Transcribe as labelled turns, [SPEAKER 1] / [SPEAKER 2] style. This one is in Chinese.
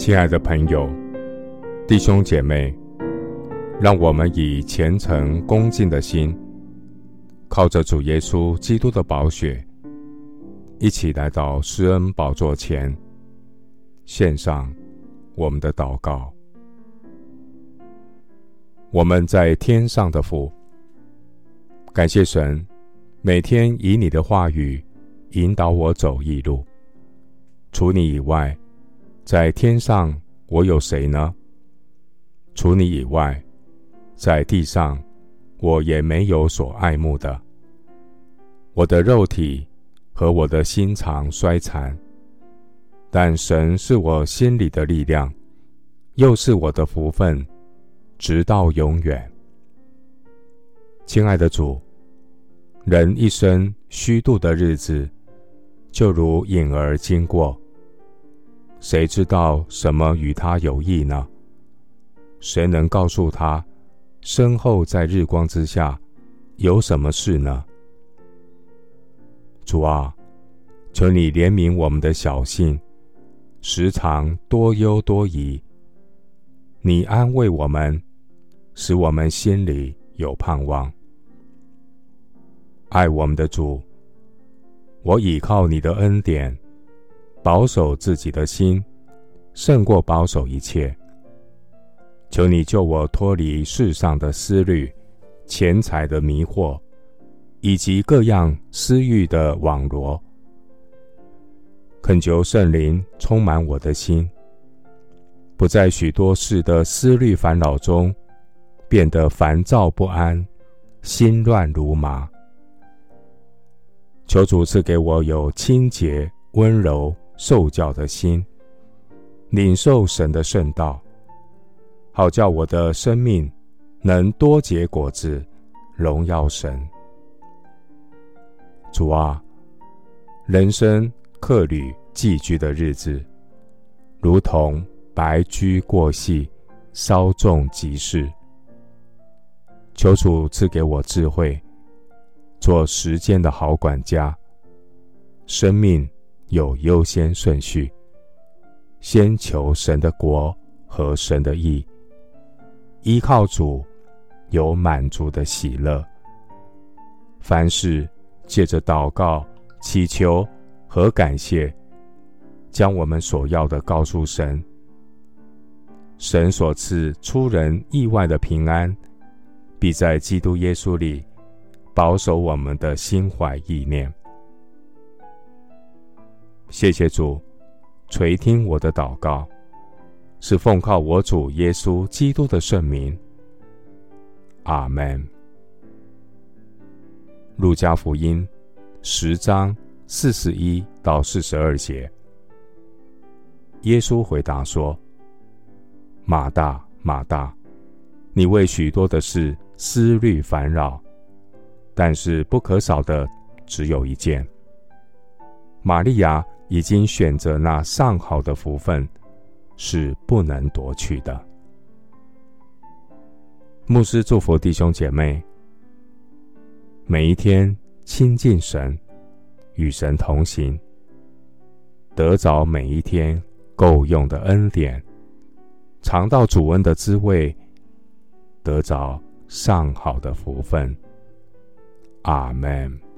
[SPEAKER 1] 亲爱的朋友、弟兄姐妹，让我们以虔诚恭敬的心，靠着主耶稣基督的宝血，一起来到施恩宝座前，献上我们的祷告。我们在天上的父，感谢神，每天以你的话语引导我走义路。除你以外，在天上我有谁呢？除你以外，在地上我也没有所爱慕的。我的肉体和我的心肠衰残，但神是我心里的力量，又是我的福分，直到永远。亲爱的主，人一生虚度的日子，就如影儿经过。谁知道什么与他有益呢？谁能告诉他，身后在日光之下有什么事呢？主啊，求你怜悯我们的小信，时常多忧多疑。你安慰我们，使我们心里有盼望。爱我们的主，我倚靠你的恩典。保守自己的心，胜过保守一切。求你救我脱离世上的思虑、钱财的迷惑，以及各样私欲的网罗。恳求圣灵充满我的心，不在许多事的思虑烦恼中变得烦躁不安、心乱如麻。求主赐给我有清洁、温柔。受教的心，领受神的圣道，好叫我的生命能多结果子，荣耀神。主啊，人生客旅寄居的日子，如同白驹过隙，稍纵即逝。求主赐给我智慧，做时间的好管家，生命。有优先顺序，先求神的国和神的义，依靠主有满足的喜乐。凡事借着祷告、祈求和感谢，将我们所要的告诉神。神所赐出人意外的平安，必在基督耶稣里保守我们的心怀意念。谢谢主，垂听我的祷告，是奉靠我主耶稣基督的圣名。阿门。路加福音十章四十一到四十二节，耶稣回答说：“马大，马大，你为许多的事思虑烦扰，但是不可少的只有一件。玛利亚。”已经选择那上好的福分，是不能夺取的。牧师祝福弟兄姐妹，每一天亲近神，与神同行，得着每一天够用的恩典，尝到主恩的滋味，得着上好的福分。阿门。